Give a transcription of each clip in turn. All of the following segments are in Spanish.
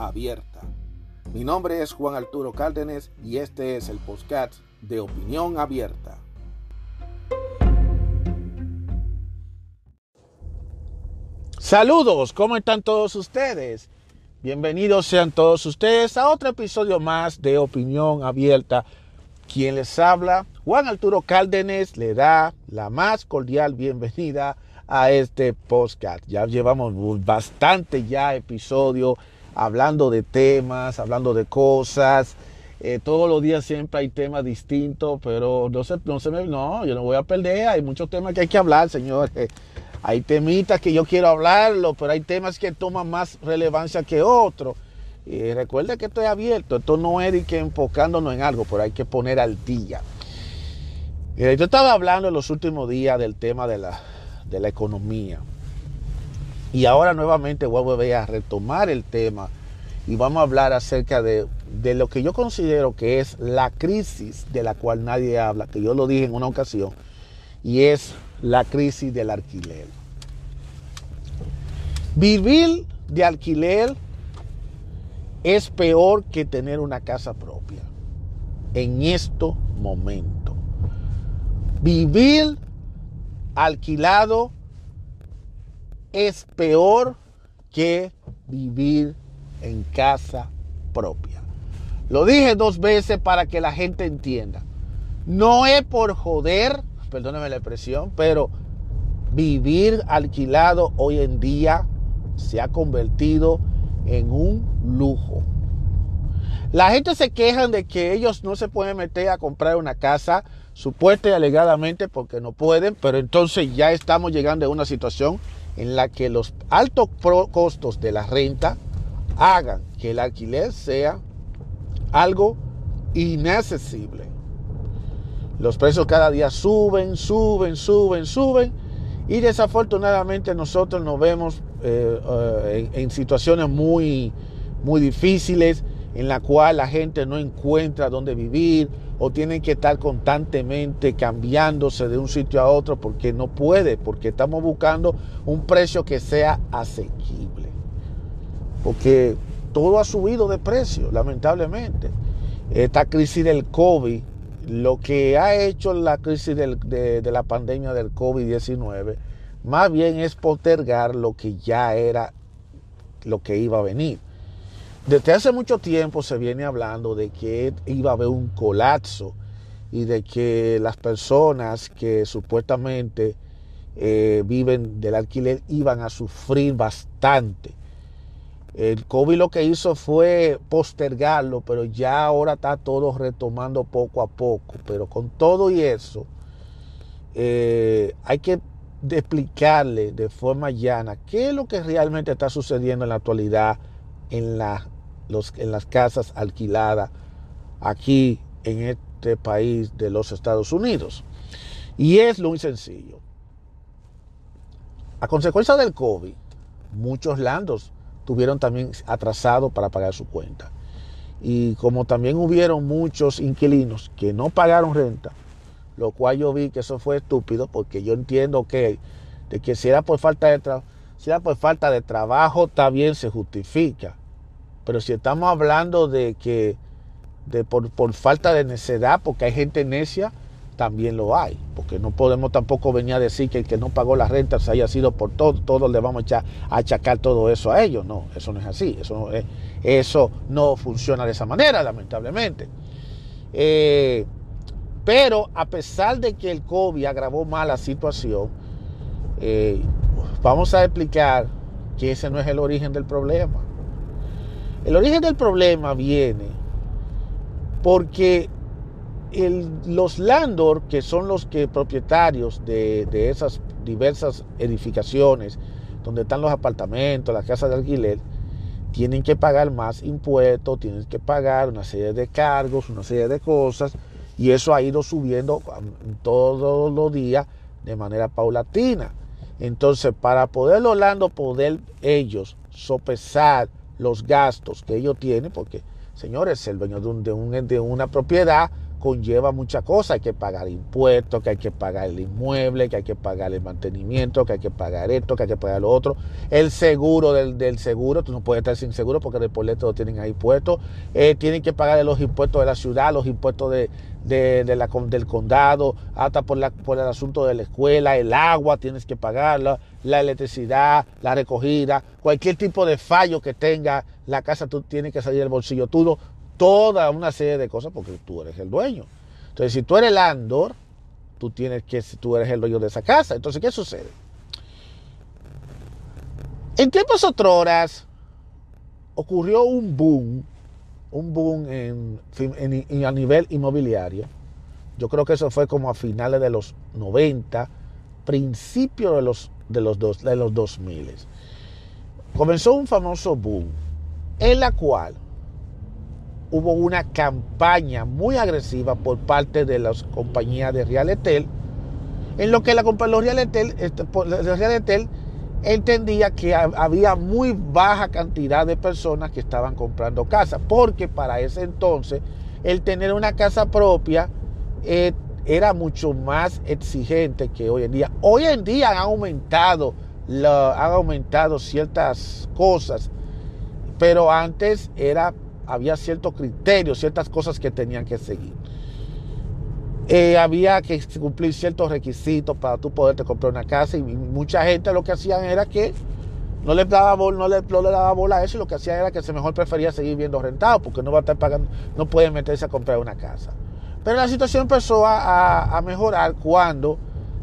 abierta. Mi nombre es Juan Arturo Cárdenas y este es el podcast de Opinión Abierta. Saludos, ¿cómo están todos ustedes? Bienvenidos sean todos ustedes a otro episodio más de Opinión Abierta. Quien les habla, Juan Arturo Cárdenas, le da la más cordial bienvenida a este podcast. Ya llevamos bastante ya episodio hablando de temas, hablando de cosas. Eh, todos los días siempre hay temas distintos, pero no se, no se me, no, yo no voy a perder. Hay muchos temas que hay que hablar, señores. Hay temitas que yo quiero hablarlo, pero hay temas que toman más relevancia que otros. Y recuerde que estoy abierto. Esto no es de que enfocándonos en algo, pero hay que poner al día. Eh, yo estaba hablando en los últimos días del tema de la, de la economía. Y ahora nuevamente voy a retomar el tema y vamos a hablar acerca de, de, lo que yo considero que es la crisis de la cual nadie habla, que yo lo dije en una ocasión, y es la crisis del alquiler. Vivir de alquiler es peor que tener una casa propia en estos momentos. Vivir alquilado es peor que vivir en casa propia. Lo dije dos veces para que la gente entienda. No es por joder, perdóneme la expresión, pero vivir alquilado hoy en día se ha convertido en un lujo. La gente se queja de que ellos no se pueden meter a comprar una casa supuesta y alegadamente porque no pueden, pero entonces ya estamos llegando a una situación en la que los altos costos de la renta hagan que el alquiler sea algo inaccesible. Los precios cada día suben, suben, suben, suben y desafortunadamente nosotros nos vemos eh, eh, en, situaciones muy, muy difíciles en la cual la gente no encuentra dónde vivir o tienen que estar constantemente cambiándose de un sitio a otro porque no puede, porque estamos buscando un precio que sea asequible. Porque todo ha subido de precio, lamentablemente. Esta crisis del COVID, lo que ha hecho la crisis de, de la pandemia del COVID-19, más bien es postergar lo que ya era lo que iba a venir. Desde hace mucho tiempo se viene hablando de que iba a haber un colapso y de que las personas que supuestamente eh, viven del alquiler iban a sufrir bastante. El COVID lo que hizo fue postergarlo, pero ya ahora está todo retomando poco a poco. Pero con todo y eso, eh, hay que explicarle de forma llana qué es lo que realmente está sucediendo en la actualidad en, los, en las casas alquiladas aquí en este país de los Estados Unidos. Y es muy sencillo. A consecuencia del COVID, muchos landos tuvieron también atrasado para pagar su cuenta. Y como también hubieron muchos inquilinos que no pagaron renta, lo cual yo vi que eso fue estúpido porque yo entiendo que, de que si era por falta de trabajo, si era por falta de trabajo, también se justifica. Pero si estamos hablando de que de por, falta de necedad, porque hay gente necia, también lo hay. Porque no podemos tampoco venir a decir que el que no pagó la renta se haya sido por todo, todos le vamos a, achacar todo eso a ellos. No, eso no es así. Eso no, es, eso no funciona de esa manera, lamentablemente. Eh, pero a pesar de que el COVID agravó más la situación, eh, vamos a explicar que ese no es el origen del problema. El origen del problema viene porque los landlords, que son los que propietarios de, esas diversas edificaciones, donde están los apartamentos, las casas de alquiler, tienen que pagar más impuestos, tienen que pagar una serie de cargos, una serie de cosas, y eso ha ido subiendo todos los días de manera paulatina. Entonces, para poder Orlando, poder ellos sopesar los gastos que ellos tienen, porque, señores, el dueño de, un, de una propiedad conlleva muchas cosas. Hay que pagar impuestos, que hay que pagar el inmueble, que hay que pagar el mantenimiento, que hay que pagar esto, que hay que pagar lo otro. El seguro del, seguro, tú no puedes estar sin seguro porque el boleto lo tienen ahí puesto. Eh, tienen que pagar los impuestos de la ciudad, los impuestos de, la, del condado, hasta por, la, por el asunto de la escuela, el agua tienes que pagarla, la electricidad, la recogida, cualquier tipo de fallo que tenga la casa, tú tienes que salir del bolsillo todo, toda una serie de cosas porque tú eres el dueño. Entonces, si tú eres el Andor, tú tienes que, tú eres el dueño de esa casa. Entonces, ¿qué sucede? En tiempos horas ocurrió un boom, un boom en, a nivel inmobiliario. Yo creo que eso fue como a finales de los 90, principios de los, de los, de los 2000. Comenzó un famoso boom en la cual hubo una campaña muy agresiva por parte de las compañías de Real Etel, en lo que la compañía Real este, Real entendía que había muy baja cantidad de personas que estaban comprando casas, porque para ese entonces el tener una casa propia eh, era mucho más exigente que hoy en día. Hoy en día han aumentado, aumentado ciertas cosas, pero antes era había ciertos criterios, ciertas cosas que tenían que seguir. Eh, había que cumplir ciertos requisitos para tú poderte comprar una casa y mucha gente lo que hacían era que no le daba, no le, no le daba bola a eso y lo que hacía era que se mejor prefería seguir viendo rentado porque no va a estar pagando, no puede meterse a comprar una casa. Pero la situación empezó a, mejorar cuando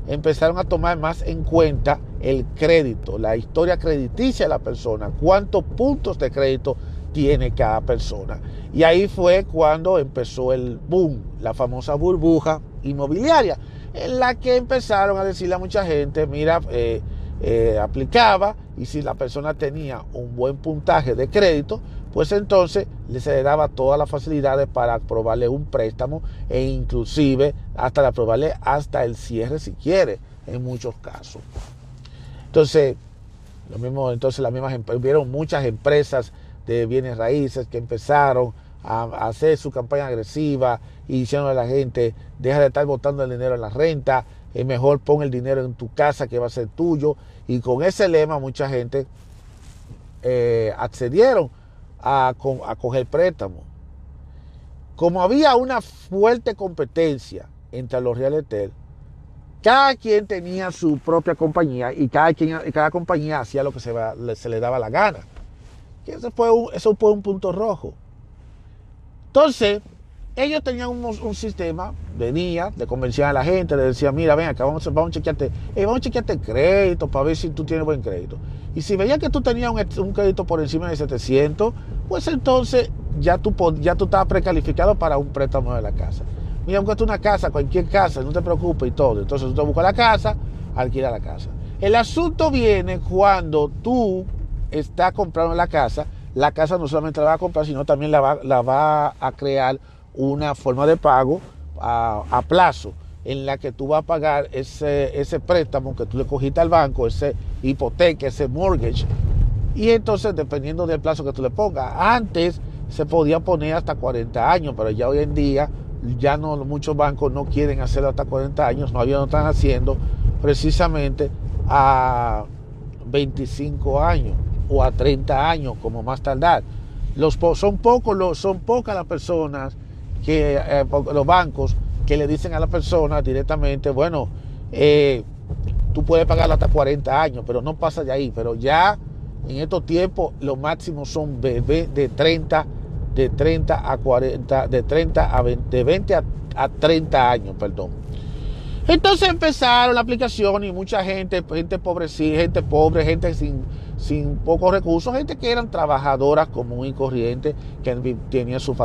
empezaron a tomar más en cuenta el crédito, la historia crediticia de la persona, cuántos puntos de crédito tiene cada persona. Y ahí fue cuando empezó el boom, la famosa burbuja inmobiliaria, en la que empezaron a decirle a mucha gente, mira, eh, eh, aplicaba y si la persona tenía un buen puntaje de crédito, pues entonces se le daba todas las facilidades para aprobarle un préstamo e inclusive hasta aprobarle hasta el cierre si quiere, en muchos casos. Entonces, lo mismo, entonces las mismas hubieron muchas empresas de bienes raíces que empezaron a, hacer su campaña agresiva y diciendo a la gente, deja de estar botando el dinero en la renta, es mejor pon el dinero en tu casa que va a ser tuyo. Y con ese lema mucha gente eh, accedieron a, a coger. Como había una fuerte competencia entre los real estate, cada quien tenía su propia compañía y cada, quien, cada compañía hacía lo que se, se le daba la gana eso fue un, eso fue un punto rojo. Entonces, ellos tenían un, sistema, venía, de convención a la gente, le decía, mira, ven acá, vamos, vamos a chequearte, vamos a chequearte el crédito para ver si tú tienes buen crédito. Y si veía que tú tenías un, crédito por encima de 700, pues entonces ya tú, ya tú estabas precalificado para un préstamo de la casa. Mira, tú una casa, cualquier casa, no te preocupes y todo. Entonces tú te buscas la casa, alquila la casa. El asunto viene cuando tú está comprando la casa, la casa no solamente la va a comprar, sino también la va, la va a crear una forma de pago a, plazo en la que tú vas a pagar ese, ese préstamo que tú le cogiste al banco, ese hipoteca, ese mortgage. Y entonces, dependiendo del plazo que tú le pongas, antes se podía poner hasta 40 años, pero ya hoy en día ya no muchos bancos no quieren hacerlo hasta 40 años, no, no están haciendo precisamente a 25 años o a 30 años como más tardar. Los, son, son pocas las personas, que, eh, los bancos, que le dicen a la persona directamente, bueno, eh, tú puedes pagarlo hasta 40 años, pero no pasa de ahí. Pero ya en estos tiempos los máximos son de, de 30, de 30 a 40, de 30 a 20, de 20 a, a 30 años, perdón. Entonces empezaron la aplicación y mucha gente, gente pobre, gente pobre, gente sin, sin pocos recursos, gente que eran trabajadoras común y corriente, que tenía su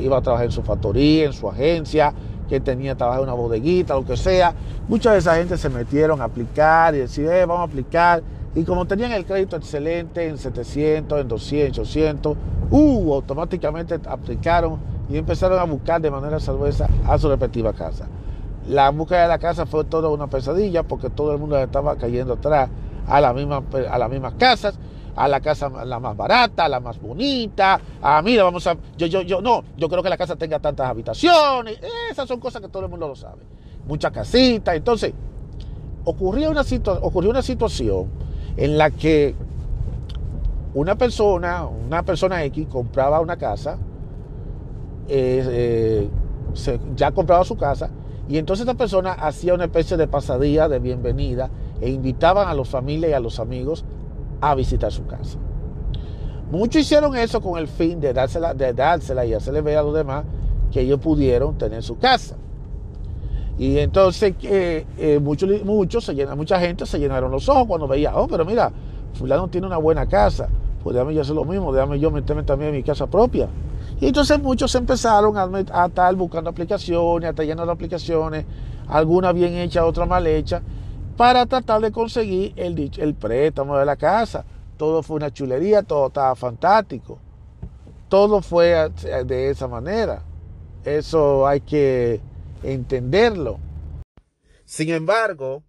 iba a trabajar en su factoría, en su agencia, que tenía trabajo en una bodeguita, lo que sea. Mucha de esa gente se metieron a aplicar y decir, eh, vamos a aplicar. Y como tenían el crédito excelente en 700, en 200, 800, uh, automáticamente aplicaron y empezaron a buscar de manera salvosa a su respectiva casa. La búsqueda de la casa fue toda una pesadilla porque todo el mundo estaba cayendo atrás a, la misma, a las mismas casas, a la casa la más barata, la más bonita. Ah, mira, vamos a. Yo, yo, yo, no, yo creo que la casa tenga tantas habitaciones. Esas son cosas que todo el mundo lo sabe. Muchas casitas. Entonces, ocurrió una, ocurrió una situación en la que una persona, una persona X, compraba una casa, eh, eh, ya compraba su casa, y entonces esta persona hacía una especie de pasadía de bienvenida e invitaban a los familias y a los amigos a visitar su casa. Muchos hicieron eso con el fin de dársela, de dársela y hacerle ver a los demás que ellos pudieron tener su casa. Y entonces eh, eh, muchos, muchos se mucha gente se llenaron los ojos cuando veía, oh, pero mira, fulano tiene una buena casa, pues déjame yo hacer lo mismo, déjame yo meterme también en mi casa propia. Y entonces muchos empezaron a, a estar buscando aplicaciones, a estar llenando aplicaciones, algunas bien hechas, otras mal hechas, para tratar de conseguir el, préstamo de la casa. Todo fue una chulería, todo estaba fantástico. Todo fue de esa manera. Eso hay que entenderlo. Sin embargo,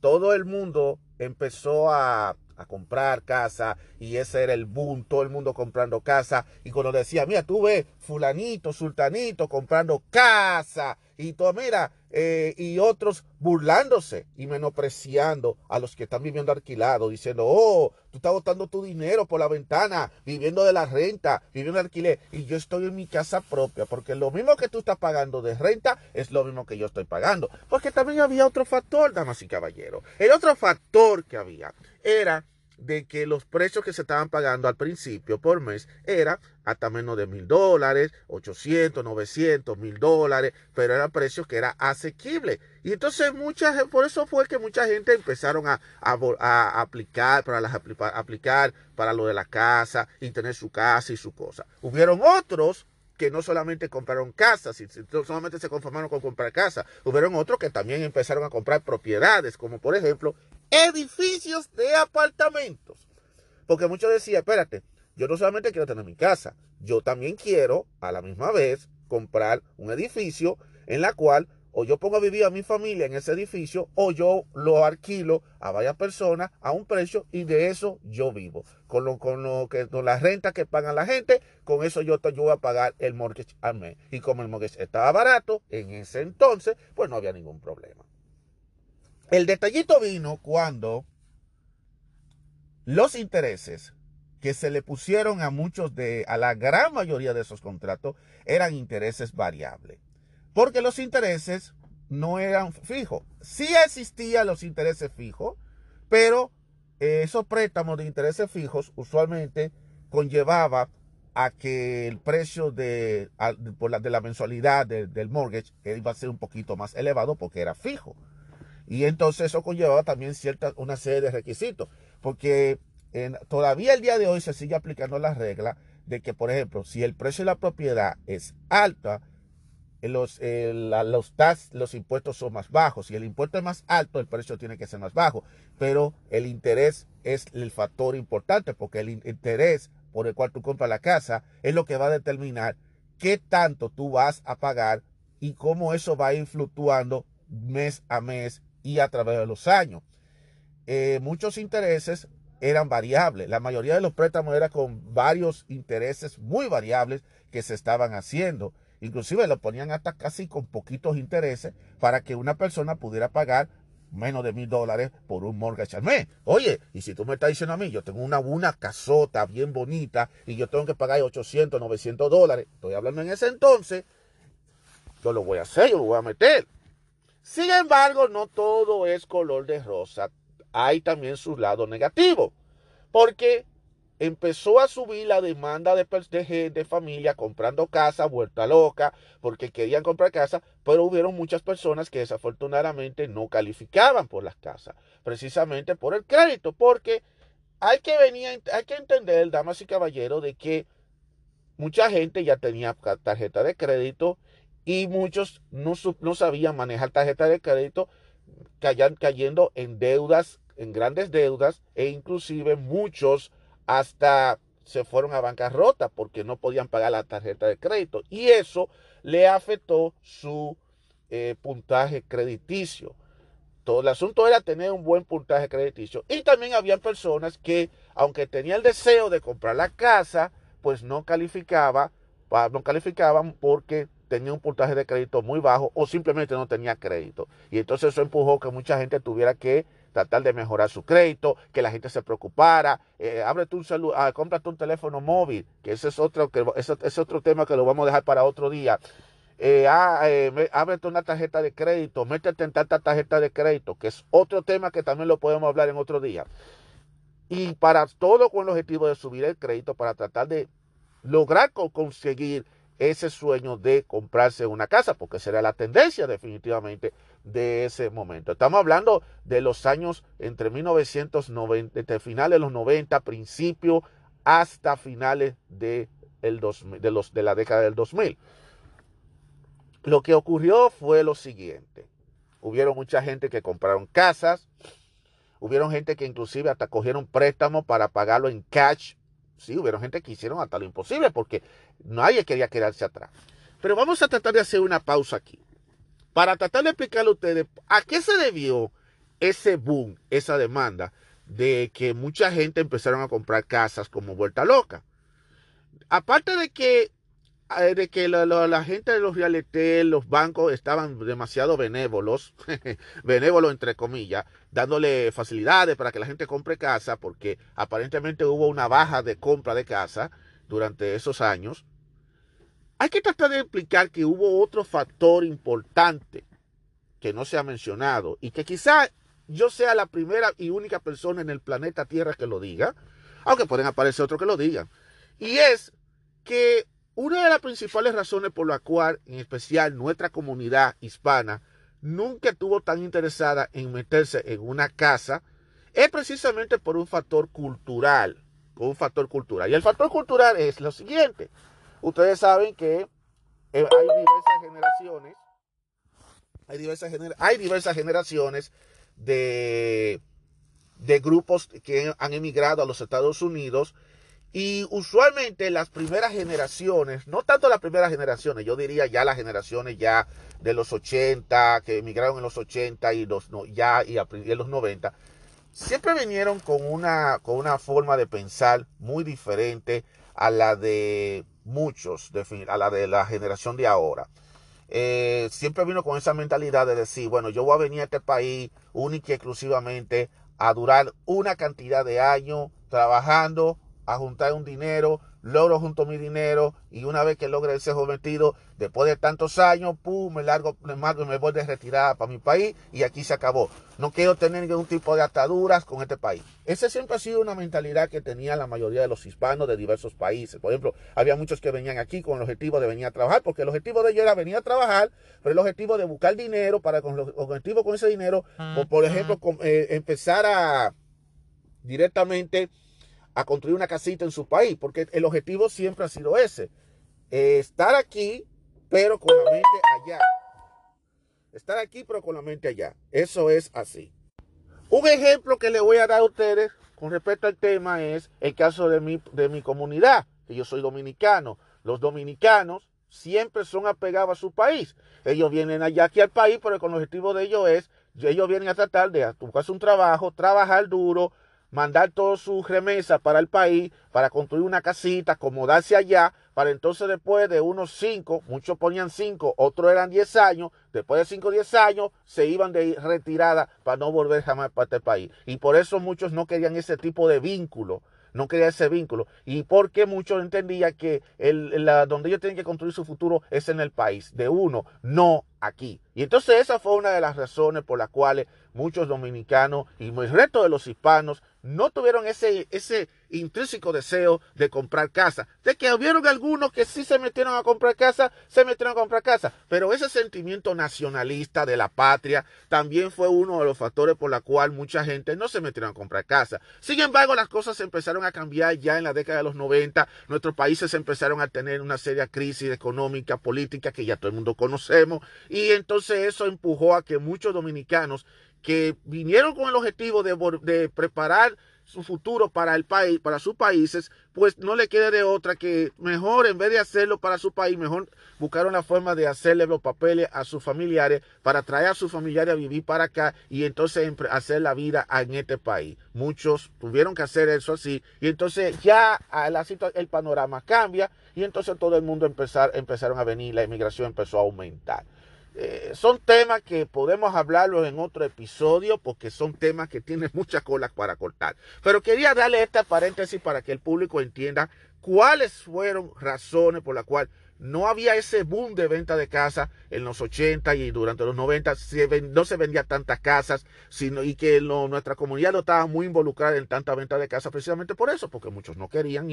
todo el mundo empezó a, comprar casa y ese era el boom, todo el mundo comprando casa. Y cuando decía, mira, tú ves fulanito, sultanito comprando casa y todo, mira, eh, y otros burlándose y menospreciando a los que están viviendo alquilado, diciendo, oh, tú estás botando tu dinero por la ventana, viviendo de la renta, viviendo de alquiler, y yo estoy en mi casa propia, porque lo mismo que tú estás pagando de renta es lo mismo que yo estoy pagando, porque también había otro factor, damas y caballeros, el otro factor que había era de que los precios que se estaban pagando al principio por mes era hasta menos de mil dólares, 800, 900, mil dólares, pero eran precios que era asequible. Y entonces muchas, por eso fue que mucha gente empezaron a, a, aplicar, para las, aplicar para lo de la casa y tener su casa y su cosa. Hubieron otros que no solamente compraron casas, y solamente se conformaron con comprar casas, hubieron otros que también empezaron a comprar propiedades, como por ejemplo edificios de apartamentos. Porque muchos decían, espérate, yo no solamente quiero tener mi casa, yo también quiero a la misma vez comprar un edificio en la cual o yo pongo a vivir a mi familia en ese edificio o yo lo alquilo a varias personas a un precio y de eso yo vivo. Con lo, con lo que con la renta que pagan la gente, con eso yo, yo voy a pagar el mortgage al mes. Y como el mortgage estaba barato en ese entonces, pues no había ningún problema. El detallito vino cuando los intereses que se le pusieron a muchos de, a la gran mayoría de esos contratos, eran intereses variables. Porque los intereses no eran fijos. Sí existían los intereses fijos, pero esos préstamos de intereses fijos usualmente conllevaba a que el precio de, de la mensualidad del mortgage iba a ser un poquito más elevado porque era fijo. Y entonces eso conllevaba también cierta, una serie de requisitos, porque todavía el día de hoy se sigue aplicando la regla de que, por ejemplo, si el precio de la propiedad es alta, los, los, los impuestos son más bajos. Si el impuesto es más alto, el precio tiene que ser más bajo. Pero el interés es el factor importante, porque el interés por el cual tú compras la casa es lo que va a determinar qué tanto tú vas a pagar y cómo eso va a ir fluctuando mes a mes y a través de los años. Eh, muchos intereses eran variables. La mayoría de los préstamos eran con varios intereses muy variables que se estaban haciendo. Inclusive lo ponían hasta casi con poquitos intereses para que una persona pudiera pagar menos de mil dólares por un mortgage al mes. Oye, y si tú me estás diciendo a mí, yo tengo una, una casota bien bonita y yo tengo que pagar 800, 900 dólares, estoy hablando en ese entonces, yo lo voy a hacer, yo lo voy a meter. Sin embargo, no todo es color de rosa. Hay también su lado negativo. Porque empezó a subir la demanda de, de, familia comprando casa, vuelta loca, porque querían comprar casa, pero hubieron muchas personas que desafortunadamente no calificaban por las casas, precisamente por el crédito, porque hay que venir, hay que entender, damas y caballeros, de que mucha gente ya tenía tarjeta de crédito y muchos no, no sabían manejar tarjeta de crédito, cayendo en deudas en grandes deudas e inclusive muchos hasta se fueron a bancarrota porque no podían pagar la tarjeta de crédito y eso le afectó su eh, puntaje crediticio. Todo el asunto era tener un buen puntaje crediticio. Y también había personas que, aunque tenían el deseo de comprar la casa, pues no calificaba, no calificaban porque tenía un puntaje de crédito muy bajo o simplemente no tenía crédito. Y entonces eso empujó que mucha gente tuviera que tratar de mejorar su crédito, que la gente se preocupara, eh, ábrete un celular, ah, cómprate un teléfono móvil, que ese es otro, que ese es otro tema que lo vamos a dejar para otro día. Eh, ah, eh, ábrete una tarjeta de crédito, métete en tanta tarjeta de crédito, que es otro tema que también lo podemos hablar en otro día. Y para todo con el objetivo de subir el crédito, para tratar de lograr conseguir ese sueño de comprarse una casa, porque será la tendencia definitivamente de ese momento. Estamos hablando de los años entre 1990, entre finales de los 90, principio hasta finales de, el de, los, de la década del 2000. Lo que ocurrió fue lo siguiente. Hubieron mucha gente que compraron casas, hubieron gente que inclusive hasta cogieron préstamos para pagarlo en cash Sí, hubieron gente que hicieron hasta lo imposible porque nadie quería quedarse atrás. Pero vamos a tratar de hacer una pausa aquí. Para tratar de explicarle a ustedes a qué se debió ese boom, esa demanda de que mucha gente empezaron a comprar casas como vuelta loca. Aparte de que eh, de que la, gente de los real los bancos estaban demasiado benévolos, benévolos entre comillas, dándole facilidades para que la gente compre casa, porque aparentemente hubo una baja de compra de casa durante esos años. Hay que tratar de explicar que hubo otro factor importante que no se ha mencionado y que quizá yo sea la primera y única persona en el planeta Tierra que lo diga, aunque pueden aparecer otros que lo digan. Y es que una de las principales razones por la cual, en especial, nuestra comunidad hispana nunca estuvo tan interesada en meterse en una casa es precisamente por un factor cultural. Un factor cultural. Y el factor cultural es lo siguiente. Ustedes saben que eh, hay diversas generaciones. Hay diversas, hay diversas generaciones de, de grupos que han emigrado a los Estados Unidos y usualmente las primeras generaciones, no tanto las primeras generaciones, yo diría ya las generaciones ya de los 80, que emigraron en los 80 y los, ya y en los 90, siempre vinieron con una, con una forma de pensar muy diferente a la de muchos, a la de la generación de ahora. Eh, siempre vino con esa mentalidad de decir, bueno, yo voy a venir a este país única y exclusivamente a durar una cantidad de años trabajando a juntar un dinero, logro junto mi dinero y una vez que logre ese cometido, después de tantos años, pum, me largo, me, me voy de retirada para mi país y aquí se acabó. No quiero tener ningún tipo de ataduras con este país. Esa siempre ha sido una mentalidad que tenía la mayoría de los hispanos de diversos países. Por ejemplo, había muchos que venían aquí con el objetivo de venir a trabajar, porque el objetivo de ellos era venir a trabajar, pero el objetivo de buscar dinero para con el objetivo con ese dinero, o por ejemplo, eh, empezar a directamente a construir una casita en su país, porque el objetivo siempre ha sido ese, eh, estar aquí, pero con la mente allá. Estar aquí, pero con la mente allá. Eso es así. Un ejemplo que le voy a dar a ustedes con respecto al tema es el caso de mi, de mi comunidad, que yo soy dominicano. Los dominicanos siempre son apegados a su país. Ellos vienen allá aquí al país, pero con el objetivo de ellos es, ellos vienen a tratar de buscarse un trabajo, trabajar duro, mandar todas sus remesas para el país, para construir una casita, acomodarse allá, para entonces después de unos 5, muchos ponían 5, otros eran 10 años, después de 5 o 10 años se iban de retirada para no volver jamás para este país. Y por eso muchos no querían ese tipo de vínculo no querían ese vínculo. Y porque muchos entendían que el, donde ellos tienen que construir su futuro es en el país, de uno, no aquí. Y entonces esa fue una de las razones por las cuales muchos dominicanos y el resto de los hispanos no tuvieron ese, ese intrínseco deseo de comprar casa. De que hubieron algunos que sí se metieron a comprar casa, se metieron a comprar casa. Pero ese sentimiento nacionalista de la patria también fue uno de los factores por la cual mucha gente no se metieron a comprar casa. Sin embargo, las cosas empezaron a cambiar ya en la década de los 90. Nuestros países empezaron a tener una seria crisis económica, política que ya todo el mundo conocemos. Y entonces eso empujó a que muchos dominicanos que vinieron con el objetivo de, preparar su futuro para el país, para sus países, pues no le quede de otra que mejor, en vez de hacerlo para su país, mejor buscar una forma de hacerle los papeles a sus familiares para traer a sus familiares a vivir para acá y entonces hacer la vida en este país. Muchos tuvieron que hacer eso así y entonces ya la el panorama cambia y entonces todo el mundo empezar, empezaron a venir, la inmigración empezó a aumentar. Eh, son temas que podemos hablarlos en otro episodio porque son temas que tienen muchas colas para cortar. Pero quería darle esta paréntesis para que el público entienda cuáles fueron razones por las cuales no había ese boom de venta de casas en los 80 y durante los 90 no se vendía tantas casas sino, y que nuestra comunidad no estaba muy involucrada en tanta venta de casas precisamente por eso, porque muchos no querían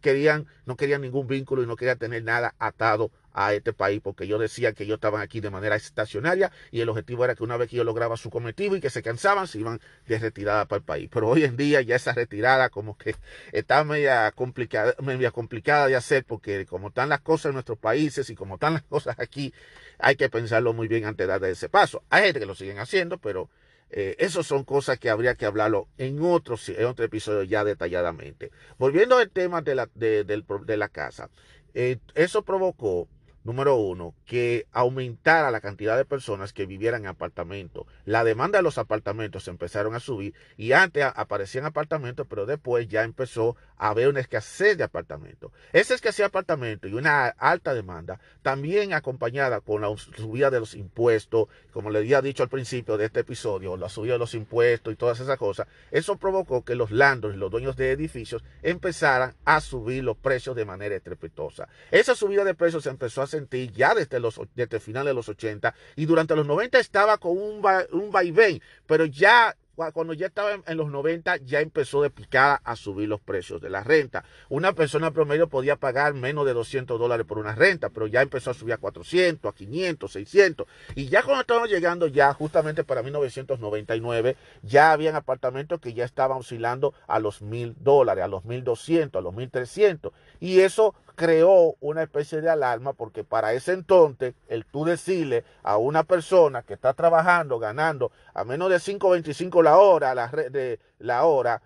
querían, no querían ningún vínculo y no querían tener nada atado a este país porque yo decía que ellos estaban aquí de manera estacionaria y el objetivo era que una vez que yo lograba su cometido y que se cansaban, se iban de retirada para el país. Pero hoy en día ya esa retirada como que está media complicada, media complicada de hacer porque como están las cosas en nuestros países y como están las cosas aquí, hay que pensarlo muy bien antes de dar ese paso. Hay gente que lo siguen haciendo, pero eh, esas son cosas que habría que hablarlo en otro, en otro episodio ya detalladamente. Volviendo al tema de la, de, la casa, eh, eso provocó Número uno, que aumentara la cantidad de personas que vivieran en apartamentos. La demanda de los apartamentos empezaron a subir y antes aparecían apartamentos, pero después ya empezó a haber una escasez de apartamentos. Esa escasez de apartamentos y una alta demanda, también acompañada con la subida de los impuestos, como le había dicho al principio de este episodio, la subida de los impuestos y todas esas cosas, eso provocó que los landlords los dueños de edificios empezaran a subir los precios de manera estrepitosa. Esa subida de precios empezó a sentí ya desde, los, desde el final de los 80 y durante los 90 estaba con un, un vaivén, pero ya cuando ya estaba en, los 90 ya empezó de picada a subir los precios de la renta. Una persona promedio podía pagar menos de 200 dólares por una renta, pero ya empezó a subir a 400, a 500, 600. Y ya cuando estábamos llegando ya justamente para 1999, ya habían apartamentos que ya estaban oscilando a los 1000 dólares, a los 1200, a los 1300. Y eso creó una especie de alarma porque para ese entonces el tú decirle a una persona que está trabajando, ganando a menos de 5.25 la hora, la, de, la hora,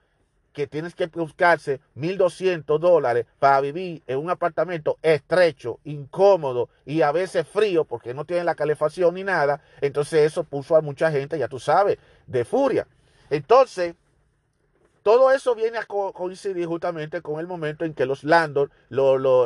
que tienes que buscarse 1.200 dólares para vivir en un apartamento estrecho, incómodo y a veces frío porque no tiene la calefacción ni nada, entonces eso puso a mucha gente, ya tú sabes, de furia. Entonces, todo eso viene a coincidir justamente con el momento en que los landlords,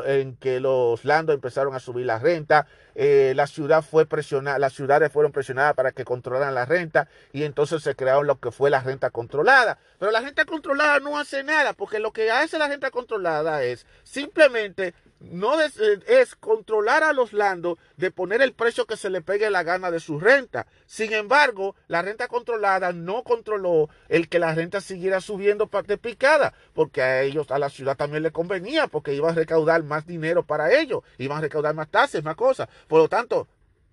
en que los empezaron a subir la renta, eh, la ciudad fue presionada, las ciudades fueron presionadas para que controlaran la renta y entonces se crearon lo que fue la renta controlada. Pero la renta controlada no hace nada, porque lo que hace la renta controlada es simplemente no es, controlar a los landos de poner el precio que se le pegue la gana de su renta. Sin embargo, la renta controlada no controló el que la renta siguiera subiendo de picada, porque a ellos, a la ciudad también le convenía, porque iba a recaudar más dinero para ellos, iban a recaudar más tasas, más cosas. Por lo tanto,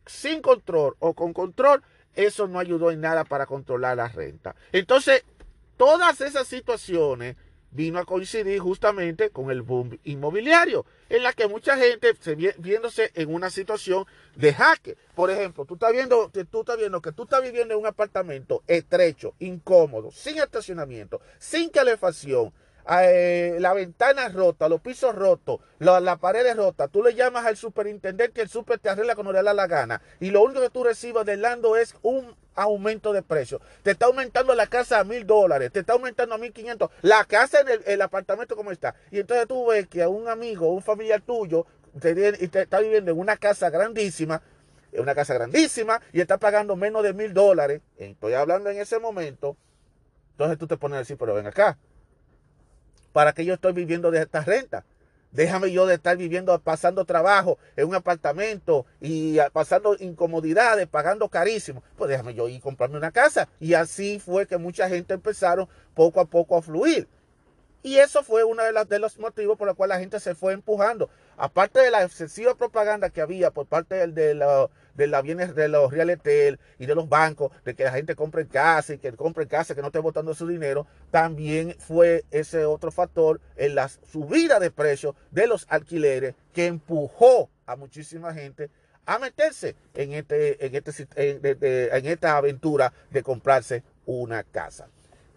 sin control o con control, eso no ayudó en nada para controlar la renta. Entonces, todas esas situaciones vino a coincidir justamente con el boom inmobiliario, en la que mucha gente se viéndose en una situación de jaque. Por ejemplo, tú estás viendo que tú estás viendo que tú estás viviendo en un apartamento estrecho, incómodo, sin estacionamiento, sin calefacción, eh, la ventana rota, los pisos rotos, la, la pared rota, tú le llamas al superintendente y el super te arregla cuando le da la gana. Y lo único que tú recibas de Lando es un aumento de precio. Te está aumentando la casa a mil dólares, te está aumentando a mil quinientos. La casa en el, apartamento como está. Y entonces tú ves que a un amigo, un familiar tuyo, te, está viviendo en una casa grandísima, en una casa grandísima, y está pagando menos de mil dólares. Estoy hablando en ese momento. Entonces tú te pones a decir, pero ven acá ¿Para qué yo estoy viviendo de esta renta? Déjame yo de estar viviendo, pasando trabajo en un apartamento y pasando incomodidades, pagando carísimo. Pues déjame yo ir comprarme una casa. Y así fue que mucha gente empezaron poco a poco a fluir. Y eso fue uno de, los motivos por los cuales la gente se fue empujando. Aparte de la excesiva propaganda que había por parte de, de, de, la bienes, de los real estate y de los bancos, de que la gente compre casa y que compre casa, que no esté botando su dinero, también fue ese otro factor en la subida de precios de los alquileres que empujó a muchísima gente a meterse en, este, en, este, en esta aventura de comprarse una casa.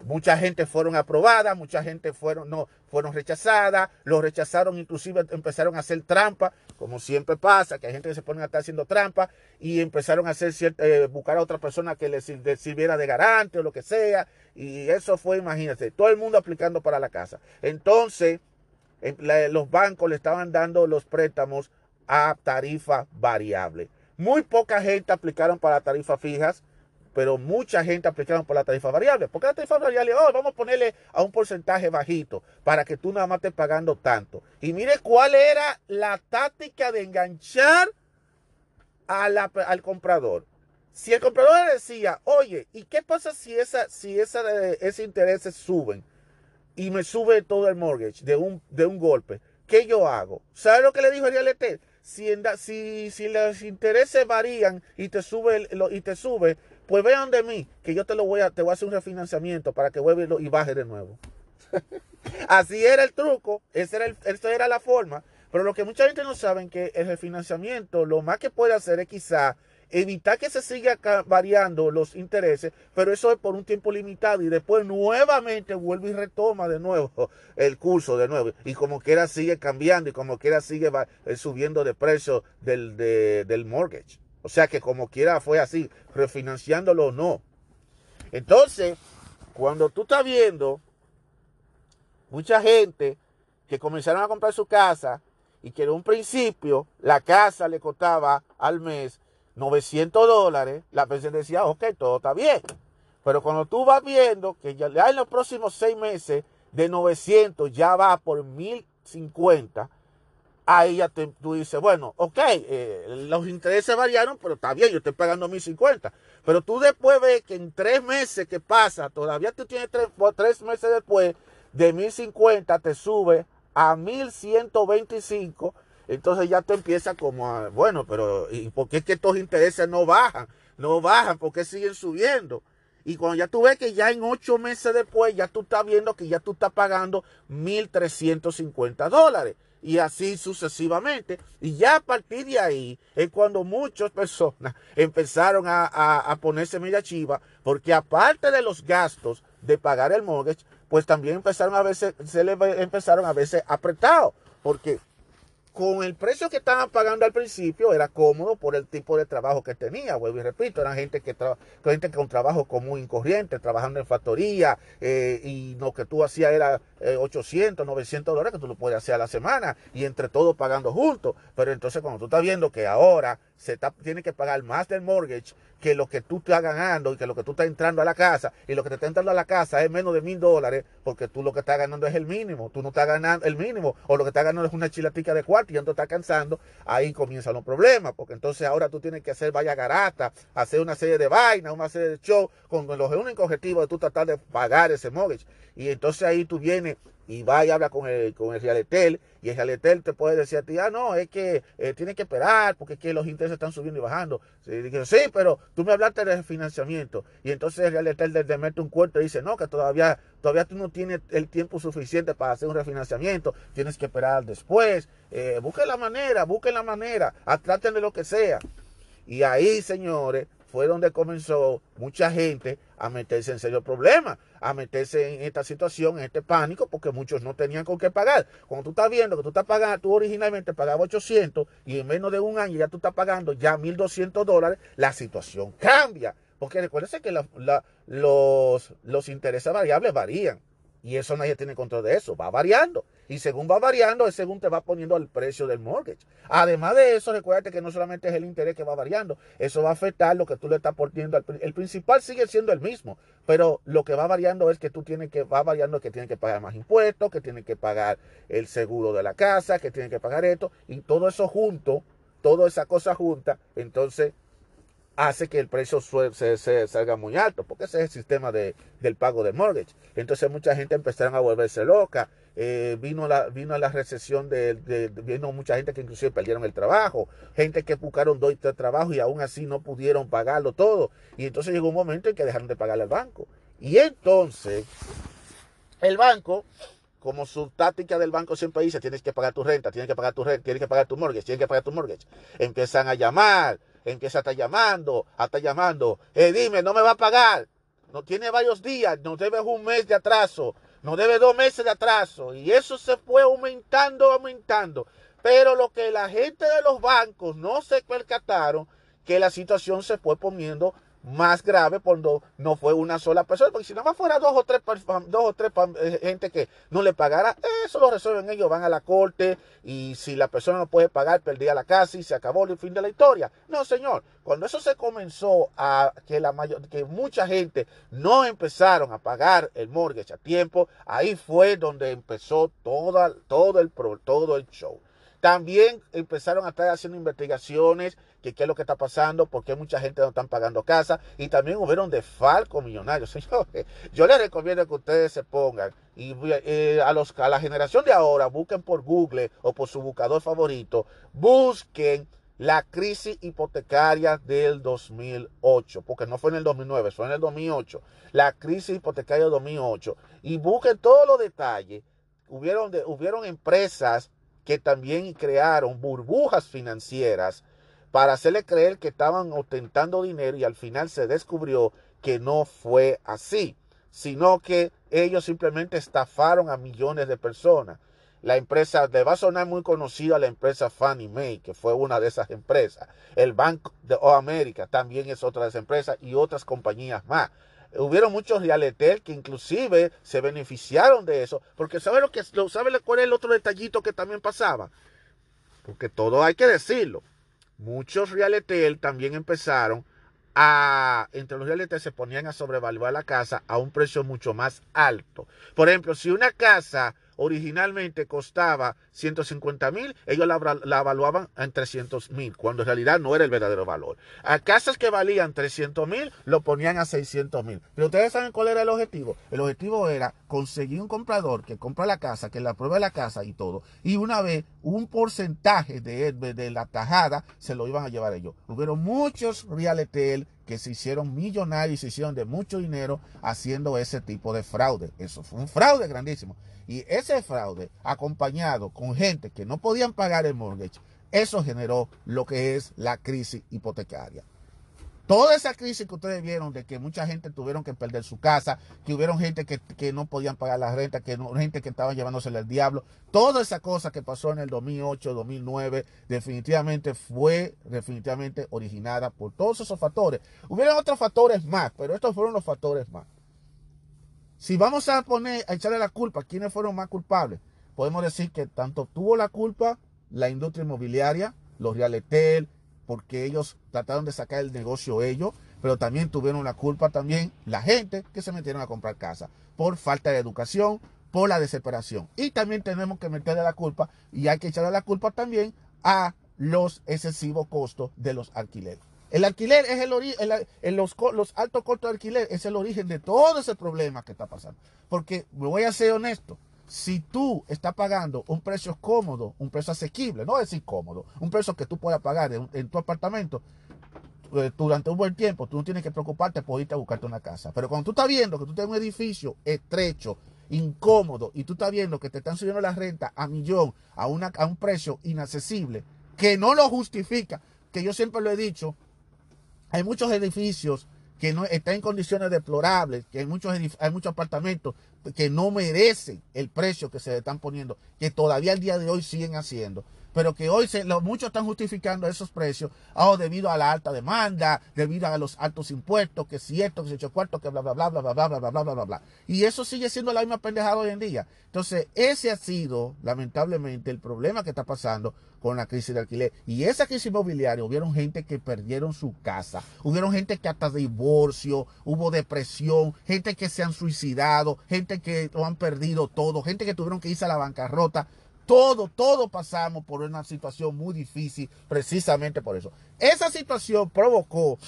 Mucha gente fueron aprobadas, mucha gente fueron, no, fueron rechazadas, los rechazaron, inclusive empezaron a hacer trampa, como siempre pasa, que hay gente que se pone a estar haciendo trampa y empezaron a eh, buscar a otra persona que les, sirviera de garante o lo que sea, y eso fue, imagínate, todo el mundo aplicando para la casa. Entonces, los bancos le estaban dando los préstamos a tarifa variable. Muy poca gente aplicaron para tarifas fijas pero mucha gente aplicaron por la tarifa variable. ¿Por qué la tarifa variable? Oh, vamos a ponerle a un porcentaje bajito para que tú nada más estés pagando tanto. Y mire cuál era la táctica de enganchar al comprador. Si el comprador le decía, oye, ¿y qué pasa si, esa, si esa, ese interés suben y me sube todo el mortgage de un, de un golpe? ¿Qué yo hago? ¿Sabe lo que le dijo el Estate? Si, si, si los intereses varían y te sube, y te sube pues vean de mí, que yo te lo voy a, te voy a hacer un refinanciamiento para que vuelva y baje de nuevo. Así era el truco, esa era, era la forma. Pero lo que mucha gente no sabe es que el refinanciamiento, lo más que puede hacer es quizá evitar que se siga variando los intereses, pero eso es por un tiempo limitado y después nuevamente vuelve y retoma de nuevo el curso de nuevo y como quiera sigue cambiando y como quiera sigue eh, subiendo de precio del, del mortgage. O sea que como quiera fue así, refinanciándolo o no. Entonces, cuando tú estás viendo mucha gente que comenzaron a comprar su casa y que en un principio la casa le costaba al mes 900 dólares, la persona decía, ok, todo está bien. Pero cuando tú vas viendo que ya en los próximos seis meses de 900 ya va por 1050, ahí ya tú dices, bueno, ok, eh, los intereses variaron, pero está bien, yo estoy pagando 1050. Pero tú después ves que en tres meses que pasa, todavía tú tienes tres, tres meses después, de 1050 te sube a 1125. Entonces ya te empieza como a, bueno, pero ¿y por qué es que estos intereses no bajan? No bajan, ¿por qué siguen subiendo? Y cuando ya tú ves que ya en ocho meses después, ya tú estás viendo que ya tú estás pagando 1.350 dólares y así sucesivamente. Y ya a partir de ahí es cuando muchas personas empezaron a, ponerse media chiva, porque aparte de los gastos de pagar el mortgage, pues también empezaron a veces, se le empezaron a veces apretados, porque con el precio que estaban pagando al principio era cómodo por el tipo de trabajo que tenía. Vuelvo y repito, eran gente que gente con trabajo común y corriente, trabajando en factoría, eh, y lo que tú hacías era 800, eh, 900 dólares que tú lo puedes hacer a la semana, y entre todos pagando juntos. Pero entonces cuando tú estás viendo que ahora se tiene que pagar más del mortgage que lo que tú estás ganando y que lo que tú estás entrando a la casa y lo que te está entrando a la casa es menos de mil dólares porque tú lo que estás ganando es el mínimo, tú no estás ganando el mínimo o lo que estás ganando es una chilatica de cuarto y ya no estás cansando, ahí comienzan los problemas porque entonces ahora tú tienes que hacer vaya garata, hacer una serie de vainas, una serie de shows con los únicos objetivos de tú tratar de pagar ese mortgage y entonces ahí tú vienes y va y habla con el, con el Realetel y el Realetel te puede decir a ti, ah, no, es que eh, tienes que esperar porque es que los intereses están subiendo y bajando. Sí, sí, pero tú me hablaste de financiamiento y entonces el Realetel te mete un cuento y dice, no, que todavía, todavía tú no tienes el tiempo suficiente para hacer un refinanciamiento, tienes que esperar después. Eh, busque la manera, busque la manera, traten de lo que sea. Y ahí, señores, fue donde comenzó mucha gente a meterse en serio problema, a meterse en esta situación, en este pánico, porque muchos no tenían con qué pagar. Cuando tú estás viendo que tú estás pagando, tú originalmente pagabas 800 y en menos de un año ya tú estás pagando ya 1.200 dólares, la situación cambia. Porque recuérdense que los, los intereses variables varían. Y eso nadie tiene control de eso, va variando. Y según va variando, es según te va poniendo el precio del mortgage. Además de eso, recuerda que no solamente es el interés que va variando, eso va a afectar lo que tú le estás poniendo. El principal sigue siendo el mismo, pero lo que va variando es que tú tienes que, va variando que tienes que pagar más impuestos, que tienes que pagar el seguro de la casa, que tienes que pagar esto, y todo eso junto, toda esa cosa junta, entonces hace que el precio se, salga muy alto, porque ese es el sistema de, del pago de mortgage. Entonces mucha gente empezaron a volverse loca. Eh, vino, la, vino la recesión de, vino mucha gente que inclusive perdieron el trabajo, gente que buscaron dos tres trabajos y aún así no pudieron pagarlo todo. Y entonces llegó un momento en que dejaron de pagarle al banco. Y entonces el banco como su táctica del banco siempre dice, tienes que pagar tu renta, tienes que pagar tu renta, tienes que pagar tu mortgage, tienes que pagar tu mortgage. Empiezan a llamar, empieza a estar llamando, a estar llamando. Eh, dime, no me va a pagar. No tiene varios días, no debes un mes de atraso, no debe dos meses de atraso. Y eso se fue aumentando, aumentando. Pero lo que la gente de los bancos no se percataron, que la situación se fue poniendo más grave cuando no fue una sola persona, porque si nada más fuera dos o tres, dos o tres eh, gente que no le pagara, eso lo resuelven ellos, van a la corte y si la persona no puede pagar, perdía la casa y se acabó el fin de la historia. No, señor, cuando eso se comenzó a que la mayor, que mucha gente no empezaron a pagar el mortgage a tiempo, ahí fue donde empezó toda, todo el todo el show. También empezaron a estar haciendo investigaciones que qué es lo que está pasando, por qué mucha gente no está pagando casa y también hubieron defalco millonarios. Señores, yo les recomiendo que ustedes se pongan y eh, a, los, a la generación de ahora busquen por Google o por su buscador favorito, busquen la crisis hipotecaria del 2008, porque no fue en el 2009, fue en el 2008, la crisis hipotecaria del 2008, y busquen todos los detalles. Hubieron, hubieron empresas que también crearon burbujas financieras para hacerle creer que estaban ostentando dinero y al final se descubrió que no fue así, sino que ellos simplemente estafaron a millones de personas. La empresa, le va a sonar muy conocida la empresa Fannie Mae, que fue una de esas empresas. El Bank de America también es otra de esas empresas y otras compañías más hubieron muchos realetel que inclusive se beneficiaron de eso, porque ¿sabe lo que sabe cuál es el otro detallito que también pasaba? Porque todo hay que decirlo. Muchos realetel también empezaron a, entre los realetel se ponían a sobrevaluar la casa a un precio mucho más alto. Por ejemplo, si una casa originalmente costaba 150 mil, ellos la, la, evaluaban en 300 mil, cuando en realidad no era el verdadero valor. A casas que valían 300 mil, lo ponían a 600 mil. Pero ustedes saben cuál era el objetivo. El objetivo era conseguir un comprador que compra la casa, que la prueba la casa y todo. Y una vez un porcentaje de, de la tajada se lo iban a llevar ellos. Hubieron muchos realetel que se hicieron millonarios y se hicieron de mucho dinero haciendo ese tipo de fraude. Eso fue un fraude grandísimo. Y ese fraude, acompañado con gente que no podían pagar el mortgage, eso generó lo que es la crisis hipotecaria. Toda esa crisis que ustedes vieron de que mucha gente tuvieron que perder su casa, que hubieron gente que, no podían pagar la renta, que no, gente que estaba llevándosele al diablo, toda esa cosa que pasó en el 2008, 2009, definitivamente fue definitivamente originada por todos esos factores. Hubieron otros factores más, pero estos fueron los factores más. Si vamos a poner, a echarle la culpa, ¿quiénes fueron más culpables? Podemos decir que tanto tuvo la culpa la industria inmobiliaria, los realetel, porque ellos trataron de sacar el negocio ellos, pero también tuvieron la culpa también la gente que se metieron a comprar casa por falta de educación, por la desesperación. Y también tenemos que meterle la culpa y hay que echarle la culpa también a los excesivos costos de los alquileres. El alquiler es el origen, los, los altos costos de alquiler es el origen de todo ese problema que está pasando. Porque, voy a ser honesto, si tú estás pagando un precio cómodo, un precio asequible, no decir cómodo, un precio que tú puedas pagar en, tu apartamento eh, durante un buen tiempo, tú no tienes que preocuparte por irte a buscarte una casa. Pero cuando tú estás viendo que tú tienes un edificio estrecho, incómodo, y tú estás viendo que te están subiendo la renta a millón, a, una, a un precio inaccesible, que no lo justifica, que yo siempre lo he dicho, hay muchos edificios que no están en condiciones deplorables, que hay muchos, hay muchos apartamentos que no merecen el precio que se le están poniendo, que todavía al día de hoy siguen haciendo pero que hoy se, muchos están justificando esos precios oh, debido a la alta demanda, debido a los altos impuestos, que si esto, que si ocho cuartos, que bla, bla, bla, bla, bla, bla, bla, bla, bla, bla, bla. Y eso sigue siendo la misma pendejada hoy en día. Entonces, ese ha sido, lamentablemente, el problema que está pasando con la crisis de alquiler. Y esa crisis inmobiliaria, hubieron gente que perdieron su casa, hubieron gente que hasta divorcio, hubo depresión, gente que se han suicidado, gente que lo han perdido todo, gente que tuvieron que irse a la bancarrota todo, todo pasamos por una situación muy difícil precisamente por eso. Esa situación provocó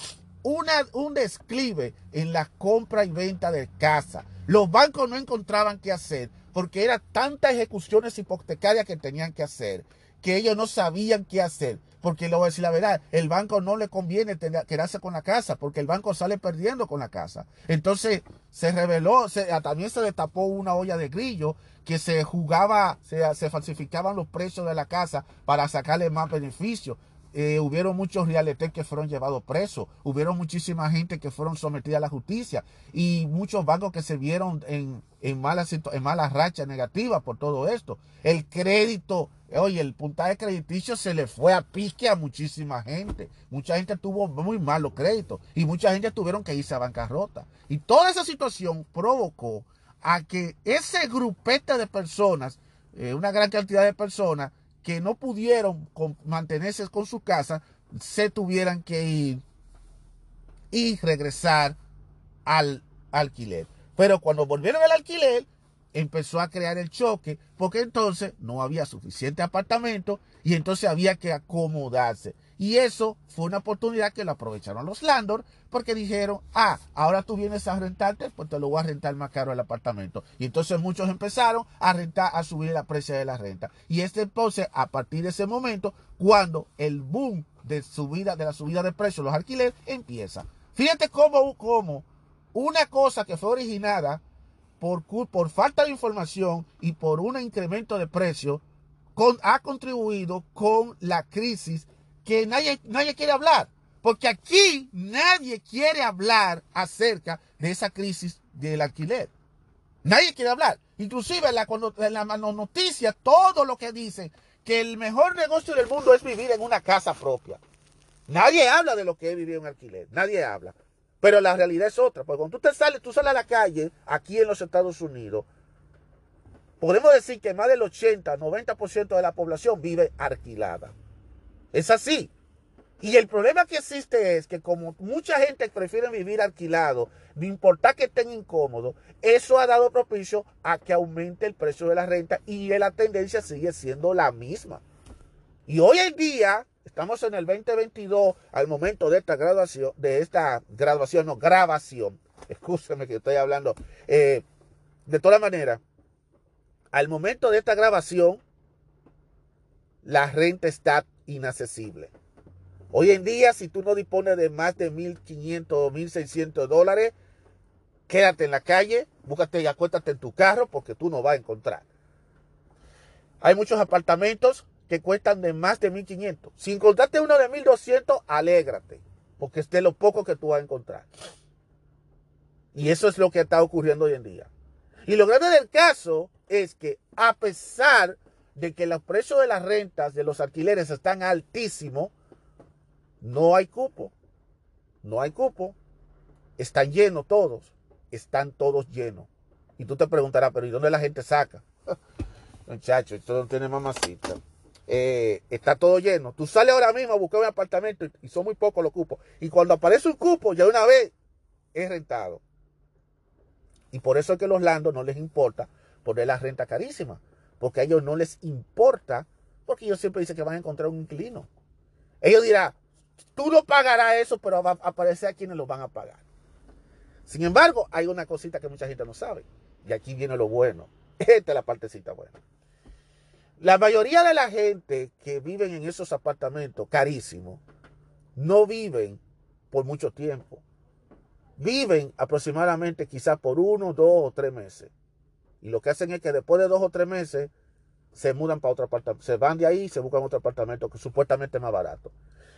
una, un desclive en la compra y venta de casa. Los bancos no encontraban qué hacer porque eran tantas ejecuciones hipotecarias que tenían que hacer que ellos no sabían qué hacer. Porque le voy a decir la verdad, el banco no le conviene quedarse con la casa, porque el banco sale perdiendo con la casa. Entonces se reveló, también se destapó una olla de grillo que se jugaba, se, se falsificaban los precios de la casa para sacarle más beneficio. Eh, hubieron muchos realetes que fueron llevados presos, hubieron muchísima gente que fueron sometidas a la justicia y muchos bancos que se vieron en, en malas en mala rachas negativas por todo esto. El crédito, oye, el puntaje crediticio se le fue a pique a muchísima gente. Mucha gente tuvo muy malos créditos y mucha gente tuvieron que irse a bancarrota. Y toda esa situación provocó a que ese grupete de personas, eh, una gran cantidad de personas, que no pudieron mantenerse con su casa, se tuvieran que ir y regresar al alquiler. Pero cuando volvieron al alquiler, empezó a crear el choque, porque entonces no había suficiente apartamento y entonces había que acomodarse. Y eso fue una oportunidad que lo aprovecharon los landlords porque dijeron, ah, ahora tú vienes a rentarte, pues te lo voy a rentar más caro el apartamento. Y entonces muchos empezaron a rentar, a subir la precio de la renta. Y este entonces, a partir de ese momento, cuando el boom de subida, de la subida de precios, los alquileres, empieza. Fíjate cómo, cómo una cosa que fue originada por, por falta de información y por un incremento de precios, ha contribuido con la crisis que nadie, nadie quiere hablar. Porque aquí nadie quiere hablar acerca de esa crisis del alquiler. Nadie quiere hablar. Inclusive en la, en noticia, todo lo que dicen que el mejor negocio del mundo es vivir en una casa propia. Nadie habla de lo que es vivir en alquiler. Nadie habla. Pero la realidad es otra. Porque cuando tú te sales, tú sales a la calle, aquí en los Estados Unidos, podemos decir que más del 80, 90% de la población vive alquilada. Es así. Y el problema que existe es que como mucha gente prefiere vivir alquilado, no importa que estén incómodos, eso ha dado propicio a que aumente el precio de la renta y la tendencia sigue siendo la misma. Y hoy en día, estamos en el 2022, al momento de esta graduación, de esta graduación, no, grabación, escúcheme que estoy hablando, eh, de todas maneras, al momento de esta grabación, la renta está inaccesible. Hoy en día, si tú no dispones de más de 1.500 o 1.600 dólares, quédate en la calle, búscate y acuéstate en tu carro porque tú no vas a encontrar. Hay muchos apartamentos que cuestan de más de 1.500. Si encontraste uno de 1.200, alégrate, porque es lo poco que tú vas a encontrar. Y eso es lo que está ocurriendo hoy en día. Y lo grande del caso es que a pesar de que los precios de las rentas de los alquileres están altísimos, no hay cupo. No hay cupo. Están llenos todos. Están todos llenos. Y tú te preguntarás, pero ¿y dónde la gente saca? Muchachos, esto no tiene mamacita. Eh, está todo lleno. Tú sales ahora mismo a buscar un apartamento y, son muy pocos los cupos. Y cuando aparece un cupo, ya una vez es rentado. Y por eso es que los landos no les importa poner la renta carísima porque a ellos no les importa, porque ellos siempre dicen que van a encontrar un inquilino. Ellos dirán, tú no pagarás eso, pero va a aparecer a quienes lo van a pagar. Sin embargo, hay una cosita que mucha gente no sabe, y aquí viene lo bueno. Esta es la partecita buena. La mayoría de la gente que viven en esos apartamentos carísimos no viven por mucho tiempo. Viven aproximadamente quizás por uno, dos o tres meses. Y lo que hacen es que después de dos o tres meses se mudan para otro apartamento. Se van de ahí y se buscan otro apartamento que supuestamente es más barato.